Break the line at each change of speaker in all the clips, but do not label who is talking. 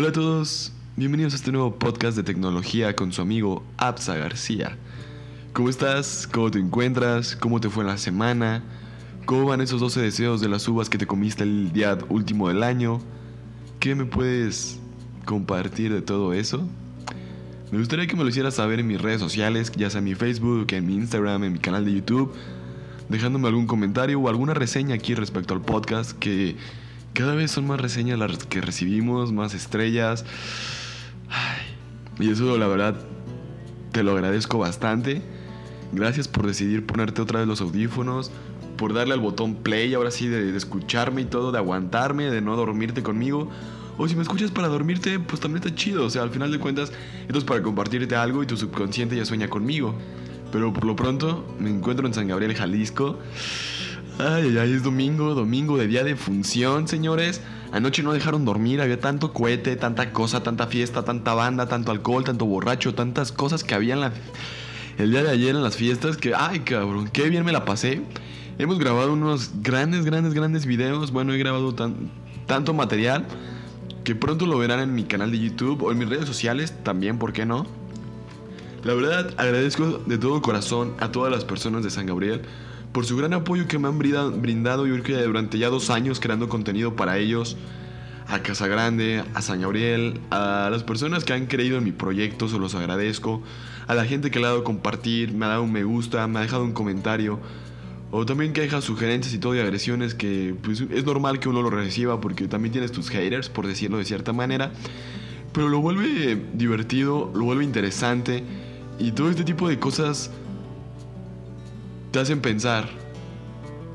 Hola a todos, bienvenidos a este nuevo podcast de tecnología con su amigo Absa García. ¿Cómo estás? ¿Cómo te encuentras? ¿Cómo te fue la semana? ¿Cómo van esos 12 deseos de las uvas que te comiste el día último del año? ¿Qué me puedes compartir de todo eso? Me gustaría que me lo hicieras saber en mis redes sociales, ya sea en mi Facebook, en mi Instagram, en mi canal de YouTube, dejándome algún comentario o alguna reseña aquí respecto al podcast, que cada vez son más reseñas las que recibimos, más estrellas. Ay, y eso la verdad te lo agradezco bastante. Gracias por decidir ponerte otra vez los audífonos, por darle al botón play, ahora sí, de, de escucharme y todo, de aguantarme, de no dormirte conmigo. O si me escuchas para dormirte, pues también está chido. O sea, al final de cuentas, esto es para compartirte algo y tu subconsciente ya sueña conmigo. Pero por lo pronto, me encuentro en San Gabriel, Jalisco. Ay, ay, es domingo, domingo de día de función, señores. Anoche no dejaron dormir, había tanto cohete, tanta cosa, tanta fiesta, tanta banda, tanto alcohol, tanto borracho, tantas cosas que había en la, el día de ayer en las fiestas que, ay, cabrón, qué bien me la pasé. Hemos grabado unos grandes, grandes, grandes videos. Bueno, he grabado tan, tanto material que pronto lo verán en mi canal de YouTube o en mis redes sociales también, ¿por qué no? La verdad, agradezco de todo corazón a todas las personas de San Gabriel por su gran apoyo que me han brindado yo creo que durante ya dos años creando contenido para ellos, a Casa Grande, a San Gabriel, a las personas que han creído en mi proyecto, se los agradezco, a la gente que le ha dado compartir, me ha dado un me gusta, me ha dejado un comentario, o también quejas, sugerencias y todo y agresiones que pues, es normal que uno lo reciba porque también tienes tus haters, por decirlo de cierta manera. Pero lo vuelve divertido, lo vuelve interesante y todo este tipo de cosas te hacen pensar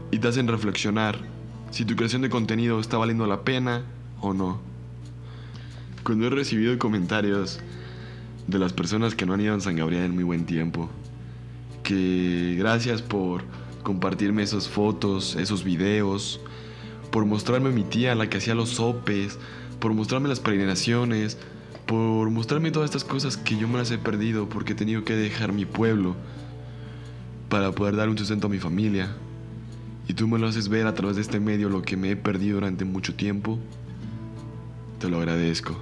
y te hacen reflexionar si tu creación de contenido está valiendo la pena o no. Cuando he recibido comentarios de las personas que no han ido a San Gabriel en muy buen tiempo, que gracias por compartirme esas fotos, esos videos, por mostrarme a mi tía, la que hacía los sopes, por mostrarme las peregrinaciones, por mostrarme todas estas cosas que yo me las he perdido porque he tenido que dejar mi pueblo para poder dar un sustento a mi familia. Y tú me lo haces ver a través de este medio lo que me he perdido durante mucho tiempo. Te lo agradezco.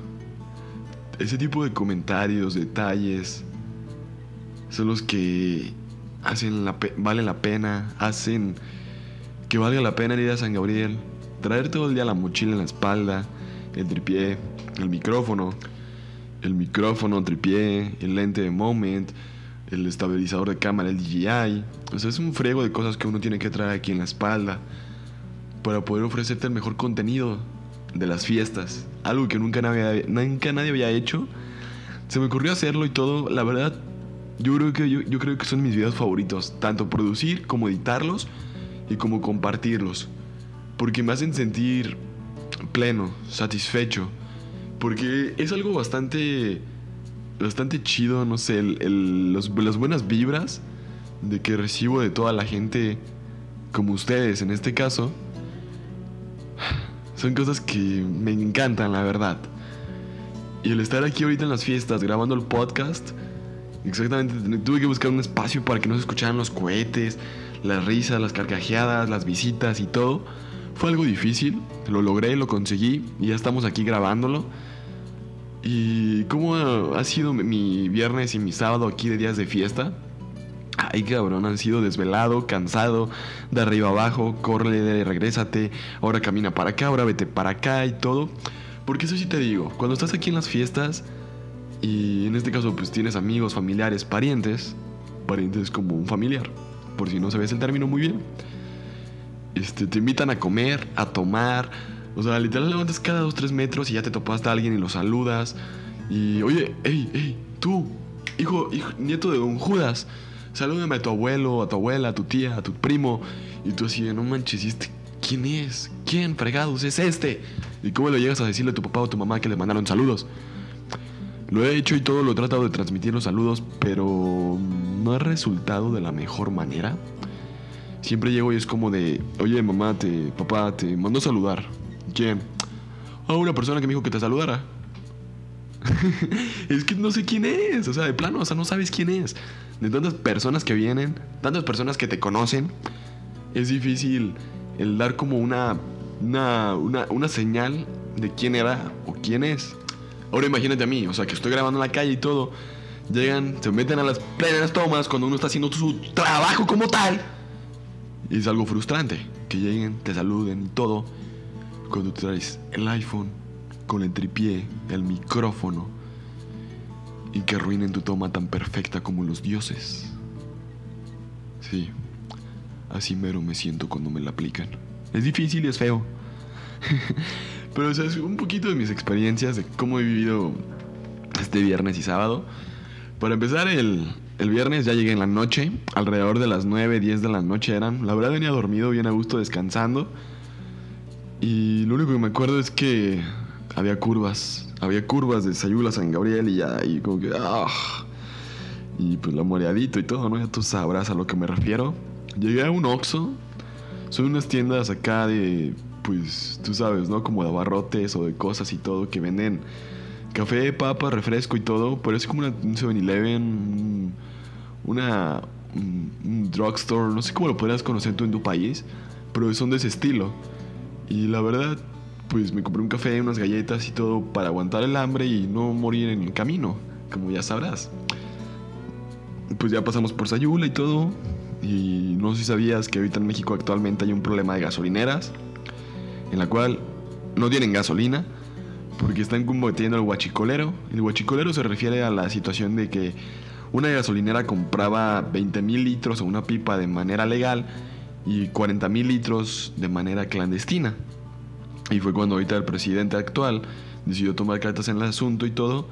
Ese tipo de comentarios, detalles, son los que hacen la valen la pena, hacen que valga la pena ir a San Gabriel, traer todo el día la mochila en la espalda, el tripié, el micrófono, el micrófono, tripié, el lente de moment, el estabilizador de cámara, el DJI. O sea, es un frego de cosas que uno tiene que traer aquí en la espalda para poder ofrecerte el mejor contenido de las fiestas. Algo que nunca nadie, nunca nadie había hecho. Se me ocurrió hacerlo y todo. La verdad, yo creo que, yo, creo que son mis videos favoritos, tanto producir como editarlos y como compartirlos, porque me hacen sentir pleno, satisfecho, porque es algo bastante, bastante chido, no sé, los, las buenas vibras de que recibo de toda la gente, como ustedes en este caso, son cosas que me encantan, la verdad. Y el estar aquí ahorita en las fiestas grabando el podcast, Exactamente, tuve que buscar un espacio para que no se escucharan los cohetes, las risas, las carcajeadas, las visitas y todo. Fue algo difícil, lo logré, lo conseguí y ya estamos aquí grabándolo. ¿Y cómo ha sido mi viernes y mi sábado aquí de días de fiesta? Ay, cabrón, han sido desvelado, cansado, de arriba abajo, corre, regrésate, ahora camina para acá, ahora vete para acá y todo. Porque eso sí te digo, cuando estás aquí en las fiestas, y en este caso, pues tienes amigos, familiares, parientes. Parientes como un familiar, por si no sabes el término muy bien. Este, te invitan a comer, a tomar. O sea, literal levantas cada 2-3 metros y ya te topaste a alguien y lo saludas. Y, oye, hey, hey, tú, hijo, nieto de don Judas, salúdame a tu abuelo, a tu abuela, a tu tía, a tu primo. Y tú así, no manches, ¿y este quién es? ¿Quién, fregados, es este? ¿Y cómo lo llegas a decirle a tu papá o a tu mamá que le mandaron saludos? Lo he hecho y todo lo he tratado de transmitir los saludos, pero no ha resultado de la mejor manera. Siempre llego y es como de, oye mamá, te, papá, te mando a saludar. ¿Quién? A una persona que me dijo que te saludara. es que no sé quién es, o sea, de plano, o sea, no sabes quién es. De tantas personas que vienen, tantas personas que te conocen, es difícil el dar como una, una, una, una señal de quién era o quién es. Ahora imagínate a mí, o sea, que estoy grabando en la calle y todo. Llegan, se meten a las plenas tomas cuando uno está haciendo su trabajo como tal. Y es algo frustrante que lleguen, te saluden y todo. Cuando traes el iPhone con el tripié, el micrófono y que arruinen tu toma tan perfecta como los dioses. Sí, así mero me siento cuando me la aplican. Es difícil y es feo. Pero o sea, es un poquito de mis experiencias de cómo he vivido este viernes y sábado. Para empezar, el, el viernes ya llegué en la noche, alrededor de las 9, 10 de la noche eran. La verdad venía dormido, bien a gusto, descansando. Y lo único que me acuerdo es que había curvas. Había curvas de Sayula San Gabriel y ya, y como que... ¡ah! Y pues lo moreadito y todo, ¿no? Ya tú sabrás a lo que me refiero. Llegué a un Oxxo. Son unas tiendas acá de... Pues tú sabes, ¿no? Como de abarrotes o de cosas y todo que venden café, papa, refresco y todo. Pero es como un 7-Eleven, una... Un, un drugstore, no sé cómo lo podrías conocer tú en tu país. Pero son de ese estilo. Y la verdad, pues me compré un café, unas galletas y todo para aguantar el hambre y no morir en el camino, como ya sabrás. Pues ya pasamos por Sayula y todo. Y no sé si sabías que ahorita en México actualmente hay un problema de gasolineras, en la cual no tienen gasolina, porque están combatiendo el huachicolero. El huachicolero se refiere a la situación de que una gasolinera compraba 20 mil litros o una pipa de manera legal y 40 mil litros de manera clandestina. Y fue cuando ahorita el presidente actual decidió tomar cartas en el asunto y todo.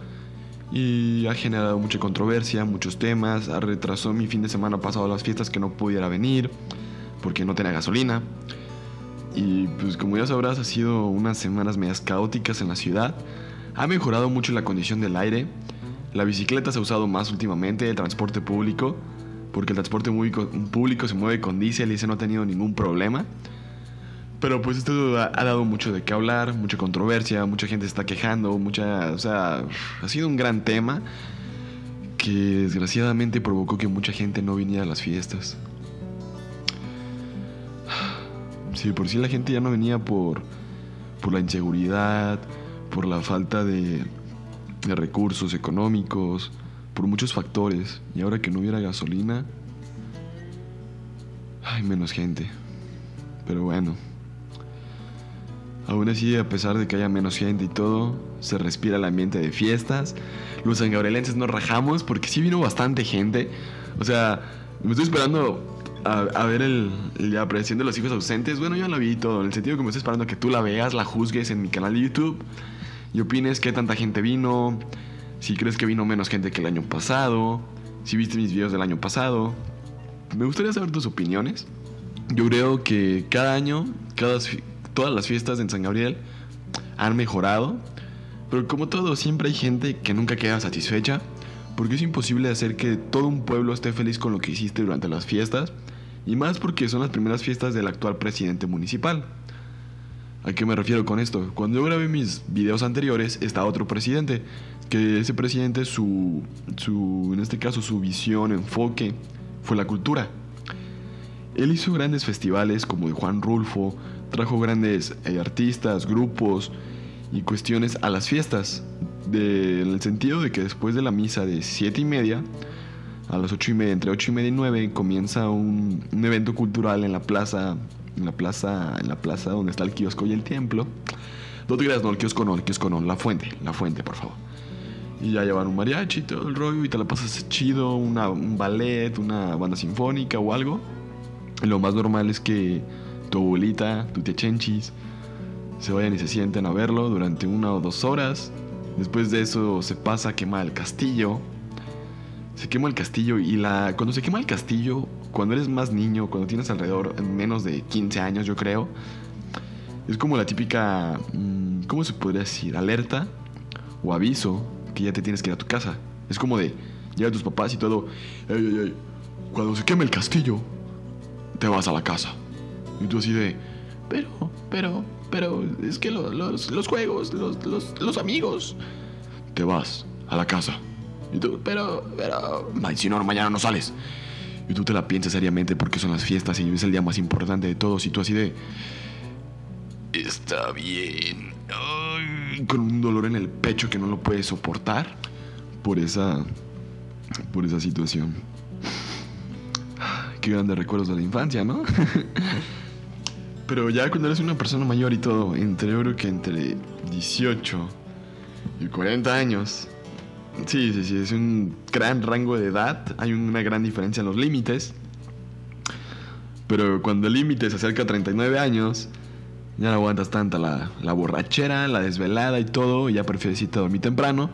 Y ha generado mucha controversia, muchos temas. Ha retrasado mi fin de semana pasado las fiestas que no pudiera venir porque no tenía gasolina. Y pues como ya sabrás, ha sido unas semanas medias caóticas en la ciudad. Ha mejorado mucho la condición del aire. La bicicleta se ha usado más últimamente, el transporte público porque el transporte público se mueve con diésel y ese no ha tenido ningún problema. Pero pues esto ha, dado mucho de qué hablar, mucha controversia, mucha gente está quejando, mucha, o sea, ha sido un gran tema que desgraciadamente provocó que mucha gente no viniera a las fiestas. Sí, por si sí la gente ya no venía por, por la inseguridad, por la falta de, de recursos económicos, por muchos factores. Y ahora que no hubiera gasolina, hay menos gente. Pero bueno. Aún así, a pesar de que haya menos gente y todo, se respira el ambiente de fiestas. Los sangabrelenses nos rajamos porque sí vino bastante gente. O sea, me estoy esperando a, ver el, la apreciación de los hijos ausentes. Bueno, yo la vi todo, en el sentido que me estoy esperando que tú la veas, la juzgues en mi canal de YouTube y opines qué tanta gente vino, si crees que vino menos gente que el año pasado, si viste mis videos del año pasado. Me gustaría saber tus opiniones. Yo creo que cada año, todas las fiestas en San Gabriel han mejorado, pero como todo, siempre hay gente que nunca queda satisfecha, porque es imposible hacer que todo un pueblo esté feliz con lo que hiciste durante las fiestas, y más porque son las primeras fiestas del actual presidente municipal. ¿A qué me refiero con esto? Cuando yo grabé mis videos anteriores, está otro presidente, que ese presidente, su, su, en este caso, su visión, enfoque, fue la cultura. Él hizo grandes festivales como de Juan Rulfo, trajo grandes eh, artistas, grupos y cuestiones a las fiestas, de, en el sentido de que después de la misa de siete y media, a las ocho y media, entre ocho y media y nueve, comienza un, un evento cultural en la plaza, en la plaza, en la plaza donde está el kiosco y el templo. No te creas, no, el kiosco no, el kiosco no, la fuente, la fuente, por favor. Y ya llevan un mariachi, todo el rollo, y te la pasas chido, una, un ballet, una banda sinfónica o algo. lo más normal es que tu abuelita, tu tía Chenchis, se vayan y se sienten a verlo durante una o dos horas. Después de eso se pasa a quemar el castillo. Se quema el castillo y la cuando se quema el castillo, cuando eres más niño, cuando tienes alrededor menos de 15 años, yo creo, es como la típica, mm, ¿cómo se podría decir? Alerta o aviso que ya te tienes que ir a tu casa. Es como de, llega tus papás y todo, cuando se queme el castillo, te vas a la casa. Y tú así de, pero, pero, pero, es que los, los, juegos, los, los, los, amigos, te vas a la casa. Y tú, pero, pero, si no, mañana no sales. Y tú te la piensas seriamente porque son las fiestas y es el día más importante de todos. Y tú así de, está bien. con un dolor en el pecho que no lo puede soportar por esa por esa situación. Qué grandes recuerdos de la infancia, ¿no? Pero ya cuando eres una persona mayor y todo, entre creo que entre 18 y 40 años, sí, sí, sí, es un gran rango de edad, hay una gran diferencia en los límites. Pero cuando el límite se acerca a 39 años, ya no aguantas tanta la, la borrachera, la desvelada y todo, y ya prefieres irte a dormir temprano.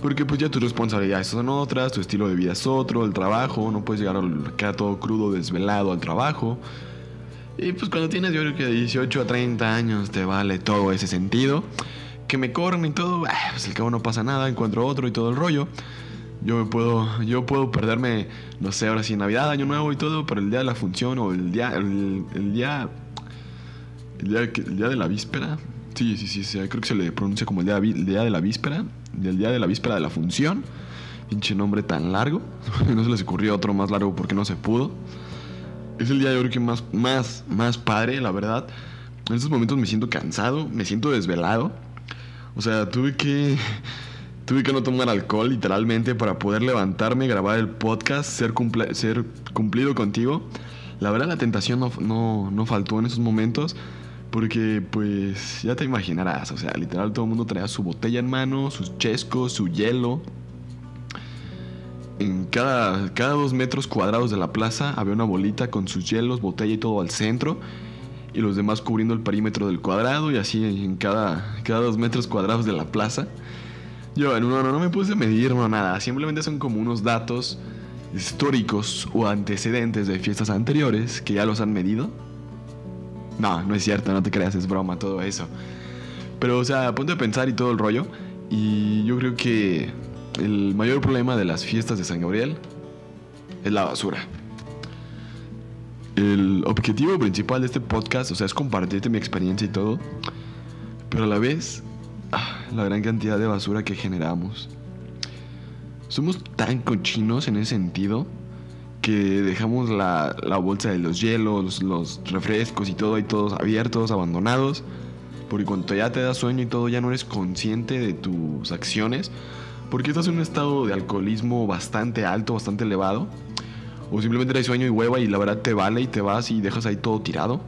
Porque pues ya tus responsabilidades son otras, tu estilo de vida es otro, el trabajo, no puedes llegar a quedar todo crudo, desvelado al trabajo. Y pues cuando tienes yo creo que de 18 a 30 años te vale todo ese sentido. Que me corren y todo, ah, pues el cabo no pasa nada, encuentro otro y todo el rollo. Yo me puedo, yo puedo perderme, no sé, ahora sí, Navidad, Año Nuevo y todo, pero el día de la función o el día, el, día, el día, el día de la víspera, sí, sí, sí, sí, creo que se le pronuncia como el día, el día de la víspera, del día de la víspera de la función. Pinche nombre tan largo. no se les ocurrió otro más largo porque no se pudo. Es el día de hoy que más, más, más padre, la verdad. En estos momentos me siento cansado, me siento desvelado. O sea, tuve que. Tuve que no tomar alcohol literalmente para poder levantarme, grabar el podcast, ser, ser cumplido contigo. La verdad la tentación no, no, no faltó en esos momentos. Porque pues ya te imaginarás, o sea, literal todo el mundo traía su botella en mano, sus chescos, su hielo. En cada, cada dos metros cuadrados de la plaza había una bolita con sus hielos, botella y todo al centro. Y los demás cubriendo el perímetro del cuadrado y así en cada, cada dos metros cuadrados de la plaza. Yo no, no, no me puse a medir, nada. Simplemente son como unos datos históricos o antecedentes de fiestas anteriores que ya los han medido no, no es cierto, no te creas, es broma todo eso. Pero, o sea, ponte a pensar y todo el rollo. Y yo creo que el mayor problema de las fiestas de San Gabriel es la basura. El objetivo principal de este podcast, o sea, es compartirte mi experiencia y todo. Pero a la vez, ah, la gran cantidad de basura que generamos. Somos tan cochinos en ese sentido que dejamos la, bolsa de los hielos, los refrescos y todo ahí todos abiertos, abandonados. Porque cuando ya te da sueño y todo, ya no eres consciente de tus acciones. Porque estás en un estado de alcoholismo bastante alto, bastante elevado. O simplemente hay sueño y hueva y la verdad te vale y te vas y dejas ahí todo tirado.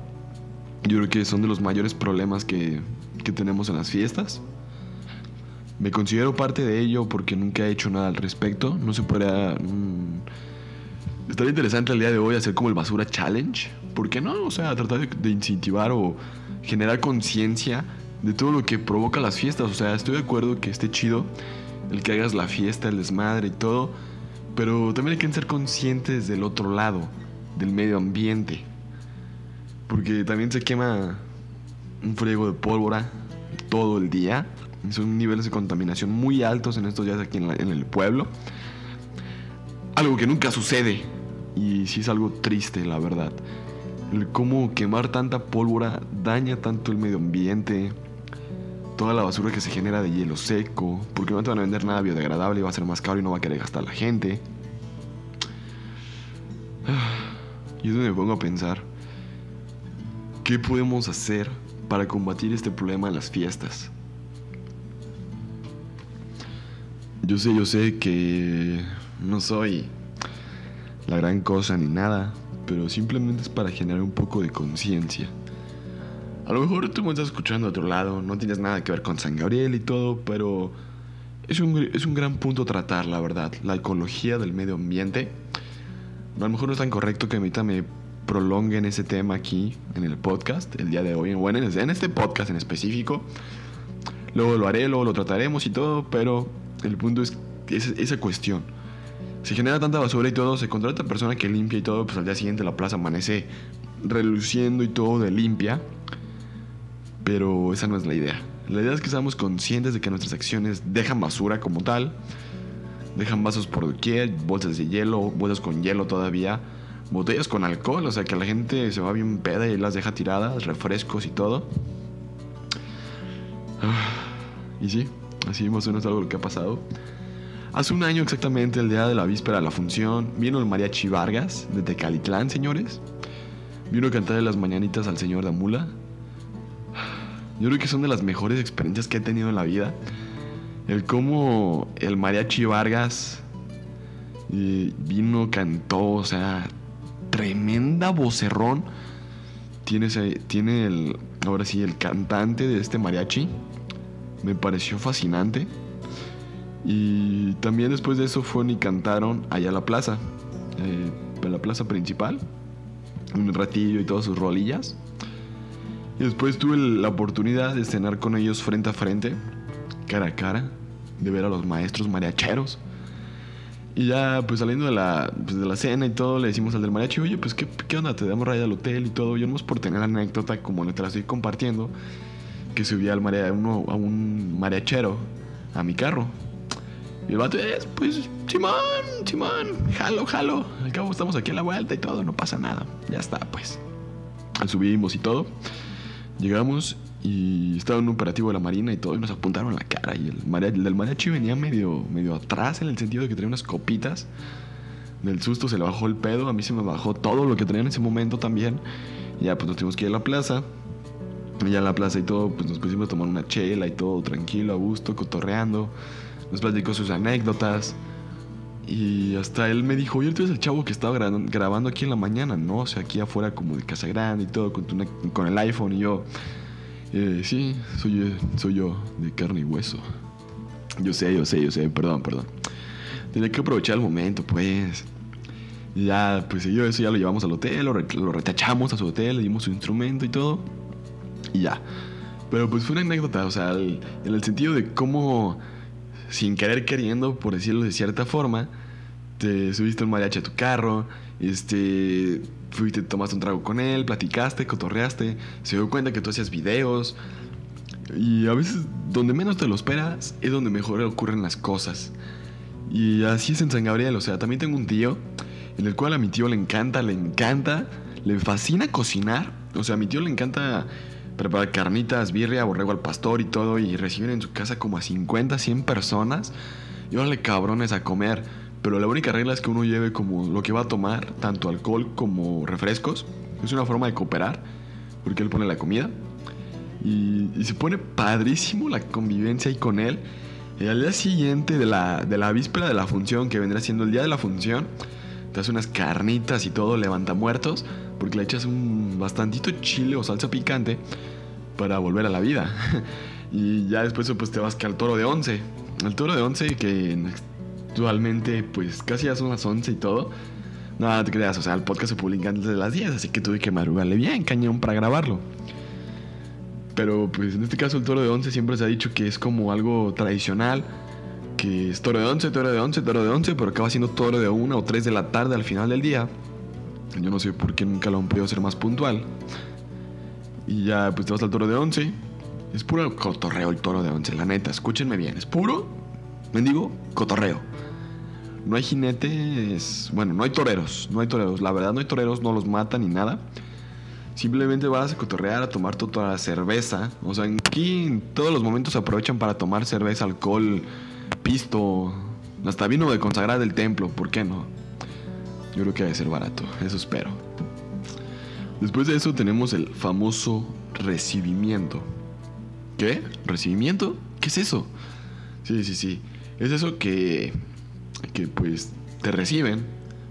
Yo creo que son de los mayores problemas que, que tenemos en las fiestas. Me considero parte de ello porque nunca he hecho nada al respecto. No se puede... Mm, Estaría interesante el día de hoy hacer como el basura challenge. ¿Por qué no? O sea, tratar de, incentivar o generar conciencia de todo lo que provoca las fiestas. O sea, estoy de acuerdo que esté chido el que hagas la fiesta, el desmadre y todo. Pero también hay que ser conscientes del otro lado, del medio ambiente. Porque también se quema un friego de pólvora todo el día. Son niveles de contaminación muy altos en estos días aquí en, en el pueblo. Algo que nunca sucede y sí es algo triste, la verdad. Cómo quemar tanta pólvora daña tanto el medio ambiente, toda la basura que se genera de hielo seco, porque no te van a vender nada biodegradable y va a ser más caro y no va a querer gastar la gente. Y es donde me pongo a pensar, ¿qué podemos hacer para combatir este problema en las fiestas? Yo sé, yo sé que no soy la gran cosa ni nada, pero simplemente es para generar un poco de conciencia. A lo mejor tú me estás escuchando a otro lado, no tienes nada que ver con San Gabriel y todo, pero es un, es un gran punto tratar, la verdad. La ecología del medio ambiente. A lo mejor no es tan correcto que ahorita me prolonguen ese tema aquí en el podcast el día de hoy, bueno, en este podcast en específico. Luego lo haré, luego lo trataremos y todo, pero el punto es esa cuestión se genera tanta basura y todo, se contrata persona que limpia y todo, pues al día siguiente la plaza amanece reluciendo y todo de limpia. Pero esa no es la idea. La idea es que seamos conscientes de que nuestras acciones dejan basura como tal. Dejan vasos por doquier, bolsas de hielo, bolsas con hielo todavía, botellas con alcohol, o sea que la gente se va bien peda y las deja tiradas, refrescos y todo. Ah, y sí, así más o menos algo lo que ha pasado. Hace un año exactamente, el día de la víspera de la función, vino el mariachi Vargas de Tecalitlán, señores. Vino a cantar las mañanitas al señor Damula. Yo creo que son de las mejores experiencias que he tenido en la vida. El cómo el mariachi Vargas eh, vino, cantó, o sea, tremenda vocerrón. Tiene, tiene el, ahora sí, el cantante de este mariachi. Me pareció fascinante. Y también después de eso fueron y cantaron allá a la plaza, eh, en la plaza principal, un ratillo y todas sus rolillas. Y después tuve la oportunidad de cenar con ellos frente a frente, cara a cara, de ver a los maestros mariacheros. Y ya, pues saliendo de la, pues, de la cena y todo, le decimos al del mariachi, oye, pues ¿qué, qué onda, te damos raya al hotel y todo. Yo no por tener la anécdota como te la estoy compartiendo, que subía al maria, uno, a un mariachero a mi carro. Y el vato es, pues, Simón, Simón, jalo, jalo. Al cabo estamos aquí a la vuelta y todo, no pasa nada. Ya está, pues. Subimos y todo. Llegamos y estaba en un operativo de la Marina y todo, y nos apuntaron la cara. Y el, del mariachi venía medio, medio atrás en el sentido de que tenía unas copitas. Del susto se le bajó el pedo, a mí se me bajó todo lo que tenía en ese momento también. Y ya, pues nos tuvimos que ir a la plaza. Y ya en la plaza y todo, pues nos pusimos a tomar una chela y todo, tranquilo, a gusto, cotorreando nos platicó sus anécdotas. Y hasta él me dijo, oye, tú eres el chavo que estaba grabando aquí en la mañana, ¿no? O sea, aquí afuera como de Casa Grande y todo, con, con el iPhone y yo. Eh, sí, soy, soy yo, de carne y hueso. Yo sé, yo sé, yo sé, perdón, perdón. Tenía que aprovechar el momento, pues. Ya, pues yo eso ya lo llevamos al hotel, lo, lo retachamos a su hotel, le dimos su instrumento y todo. Y ya. Pero pues fue una anécdota, o sea, en el sentido de cómo sin querer queriendo, por decirlo de cierta forma, te subiste un mariachi a tu carro, este, fuiste, tomaste un trago con él, platicaste, cotorreaste, se dio cuenta que tú hacías videos. Y a veces, donde menos te lo esperas, es donde mejor ocurren las cosas. Y así es en San Gabriel, o sea, también tengo un tío, en el cual a mi tío le encanta, le encanta, le fascina cocinar. O sea, a mi tío le encanta preparar carnitas, birria, borrego al pastor y todo, y reciben en su casa como a 50, 100 personas. Y órale cabrones a comer. Pero la única regla es que uno lleve como lo que va a tomar, tanto alcohol como refrescos. Es una forma de cooperar, porque él pone la comida. Y, se pone padrísimo la convivencia ahí con él. Y al día siguiente de la, de la víspera de la función, que vendrá siendo el día de la función, te hace unas carnitas y todo, levanta muertos porque le echas un bastantito chile o salsa picante para volver a la vida. y ya después pues te vas que al toro de 11. El toro de 11 que actualmente pues casi ya son las 11 y todo. No, te creas, o sea, el podcast se publica antes de las 10, así que tuve que madrugarle bien cañón para grabarlo. Pero pues en este caso el toro de 11 siempre se ha dicho que es como algo tradicional, que es toro de 11, toro de 11, toro de 11, pero acaba siendo toro de 1 o 3 de la tarde al final del día. Yo no sé por qué nunca lo han podido ser más puntual. Y ya, pues te vas al toro de 11. Es puro cotorreo el toro de 11, la neta. Escúchenme bien. Es puro, mendigo, cotorreo. No hay jinetes. Bueno, no hay toreros. No hay toreros. La verdad, no hay toreros. No los matan ni nada. Simplemente vas a cotorrear, a tomar toda la cerveza. O sea, aquí en todos los momentos se aprovechan para tomar cerveza, alcohol, pisto. Hasta vino de consagrar del templo. ¿Por qué no? Yo creo que debe ser barato, eso espero. Después de eso tenemos el famoso recibimiento. ¿Qué? ¿Recibimiento? ¿Qué es eso? Sí, sí, sí. Es eso que, que pues te reciben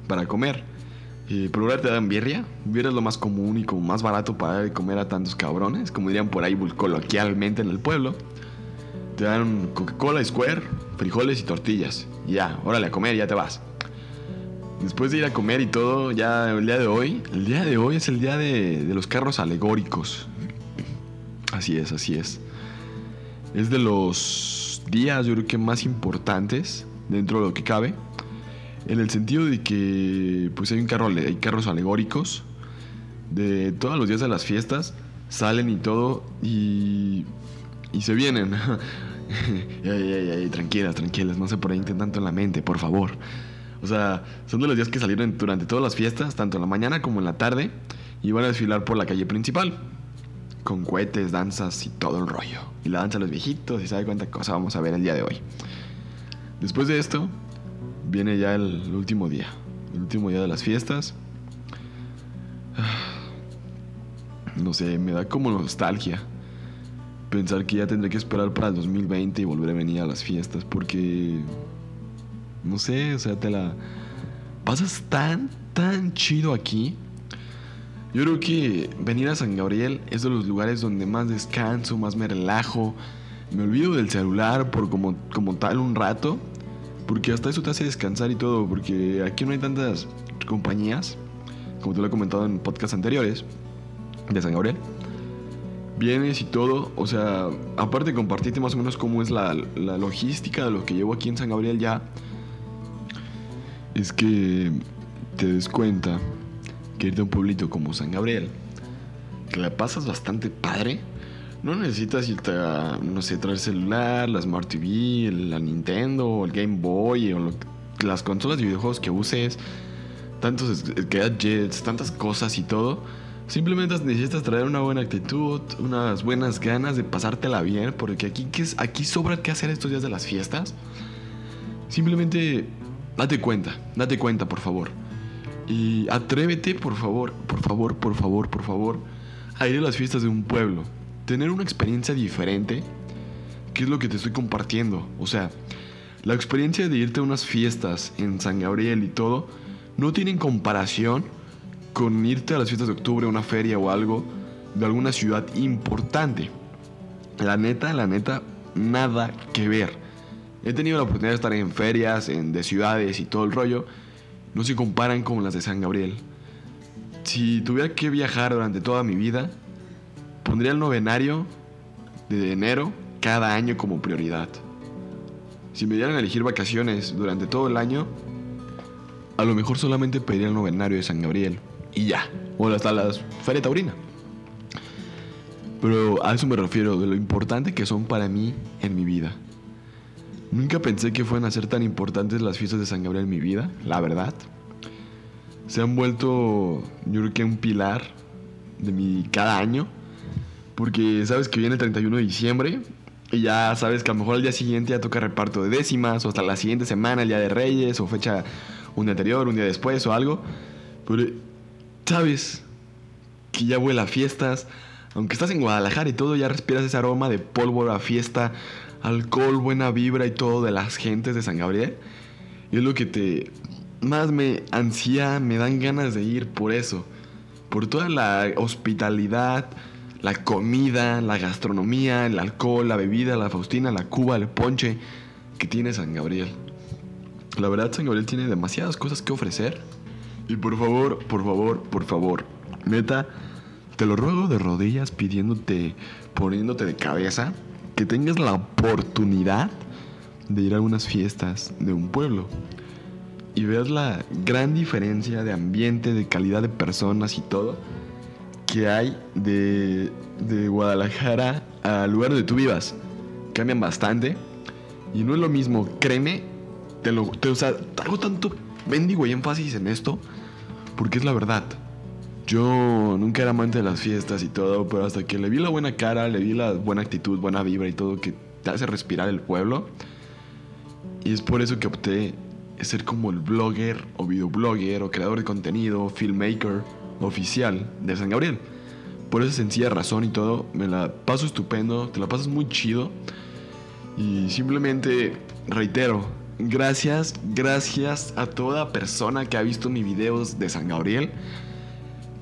para comer. Y por lugar te dan birria. Birria es lo más común y como más barato para comer a tantos cabrones, como dirían por ahí coloquialmente en el pueblo. Te dan Coca-Cola, Square, frijoles y tortillas. ya, órale a comer, ya te vas. Después de ir a comer y todo, ya el día de hoy, el día de hoy es el día de, los carros alegóricos. Así es, así es. Es de los días, yo creo que más importantes dentro de lo que cabe. En el sentido de que pues hay un hay carros alegóricos de todos los días de las fiestas, salen y todo y, y se vienen. tranquilas, tranquilas, no se por ahí tanto en la mente, por favor. O sea, son de los días que salieron durante todas las fiestas, tanto en la mañana como en la tarde, y van a desfilar por la calle principal. Con cohetes, danzas y todo el rollo. Y la danza de los viejitos y sabe cuánta cosa vamos a ver el día de hoy. Después de esto, viene ya el último día. El último día de las fiestas. No sé, me da como nostalgia. pensar que ya tendré que esperar para el 2020 y volver a venir a las fiestas porque no sé, o sea, te la pasas tan tan chido aquí. Yo creo que venir a San Gabriel es de los lugares donde más descanso, más me relajo. Me olvido del celular por como, como tal un rato. Porque hasta eso te hace descansar y todo. Porque aquí no hay tantas compañías. Como te lo he comentado en podcasts anteriores. De San Gabriel. Vienes y todo. O sea, aparte de compartirte más o menos cómo es la, la logística de lo que llevo aquí en San Gabriel ya. Es que te des cuenta que irte a un pueblito como San Gabriel, que la pasas bastante padre, no necesitas irte a, no sé, traer celular, la Smart TV, la Nintendo, el Game Boy, o las consolas de videojuegos que uses, tantos gadgets, tantas cosas y todo. Simplemente necesitas traer una buena actitud, unas buenas ganas de pasártela bien, porque aquí, aquí sobra qué hacer estos días de las fiestas. Simplemente date cuenta, date cuenta, por favor. Y atrévete, por favor, por favor, por favor, por favor, a ir a las fiestas de un pueblo. Tener una experiencia diferente, que es lo que te estoy compartiendo. O sea, la experiencia de irte a unas fiestas en San Gabriel y todo, no tienen comparación con irte a las fiestas de octubre, a una feria o algo de alguna ciudad importante. La neta, la neta, nada que ver. He tenido la oportunidad de estar en ferias, en, de ciudades y todo el rollo no se comparan con las de San Gabriel. Si tuviera que viajar durante toda mi vida, pondría el novenario de enero cada año como prioridad. Si me dieran a elegir vacaciones durante todo el año, a lo mejor solamente pediría el novenario de San Gabriel y ya, o hasta la Feria Taurina. Pero a eso me refiero, de lo importante que son para mí en mi vida. Nunca pensé que fueran a ser tan importantes las fiestas de San Gabriel en mi vida, la verdad. Se han vuelto, yo creo que un pilar de mi cada año. Porque sabes que viene el 31 de diciembre y ya sabes que a lo mejor al día siguiente ya toca reparto de décimas o hasta la siguiente semana, el día de Reyes o fecha un día anterior, un día después o algo. Pero sabes que ya vuela a fiestas. Aunque estás en Guadalajara y todo, ya respiras ese aroma de pólvora, fiesta, alcohol, buena vibra y todo de las gentes de San Gabriel. Y es lo que te más me ansía, me dan ganas de ir por eso. Por toda la hospitalidad, la comida, la gastronomía, el alcohol, la bebida, la faustina, la cuba, el ponche que tiene San Gabriel. La verdad, San Gabriel tiene demasiadas cosas que ofrecer. Y por favor, por favor, por favor, neta, te lo ruego de rodillas pidiéndote, poniéndote de cabeza que tengas la oportunidad de ir a unas fiestas de un pueblo y veas la gran diferencia de ambiente, de calidad de personas y todo que hay de, de Guadalajara al lugar donde tú vivas. Cambian bastante y no es lo mismo, créeme, te lo, te, o sea, hago tanto bendigo y énfasis en esto porque es la verdad. Yo nunca era amante de las fiestas y todo, pero hasta que le vi la buena cara, le vi la buena actitud, buena vibra y todo que te hace respirar el pueblo. Y es por eso que opté ser como el blogger o videoblogger o creador de contenido, filmmaker oficial de San Gabriel. Por esa sencilla razón y todo, me la paso estupendo, te la pasas muy chido. Y simplemente reitero, gracias, gracias a toda persona que ha visto mis videos de San Gabriel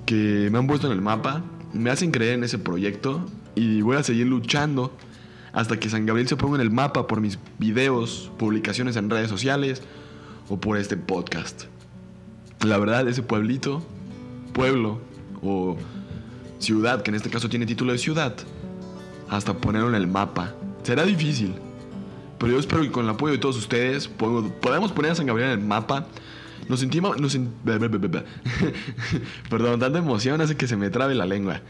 que me han puesto en el mapa, me hacen creer en ese proyecto y voy a seguir luchando hasta que San Gabriel se ponga en el mapa por mis videos, publicaciones en redes sociales o por este podcast. La verdad, ese pueblito, pueblo o ciudad, que en este caso tiene título de ciudad, hasta ponerlo en el mapa. Será difícil, pero yo espero que con el apoyo de todos ustedes podamos poner a San Gabriel en el mapa nos sentimos. Nos Perdón, tanta emoción hace que se me trabe la lengua.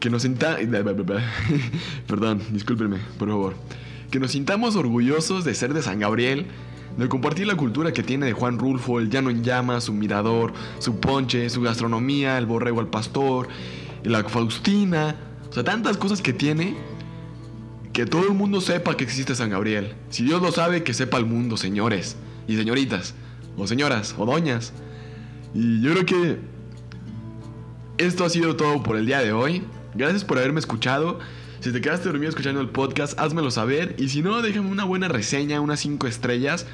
Que nos sintamos. Perdón, discúlpenme, por favor. Que nos sintamos orgullosos de ser de San Gabriel, de compartir la cultura que tiene de Juan Rulfo, el llano en llamas, su mirador, su ponche, su gastronomía, el borrego al pastor, la Faustina. O sea, tantas cosas que tiene que todo el mundo sepa que existe San Gabriel. Si Dios lo sabe, que sepa el mundo, señores y señoritas o señoras, o doñas. Y yo creo que esto ha sido todo por el día de hoy. Gracias por haberme escuchado. Si te quedaste dormido escuchando el podcast, házmelo saber. Y si no, déjame una buena reseña, unas 5 estrellas.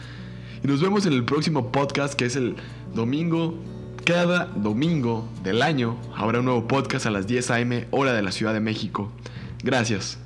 Y nos vemos en el próximo podcast, que es el domingo. Cada domingo del año habrá un nuevo podcast a las 10 a.m. hora de la Ciudad de México. Gracias.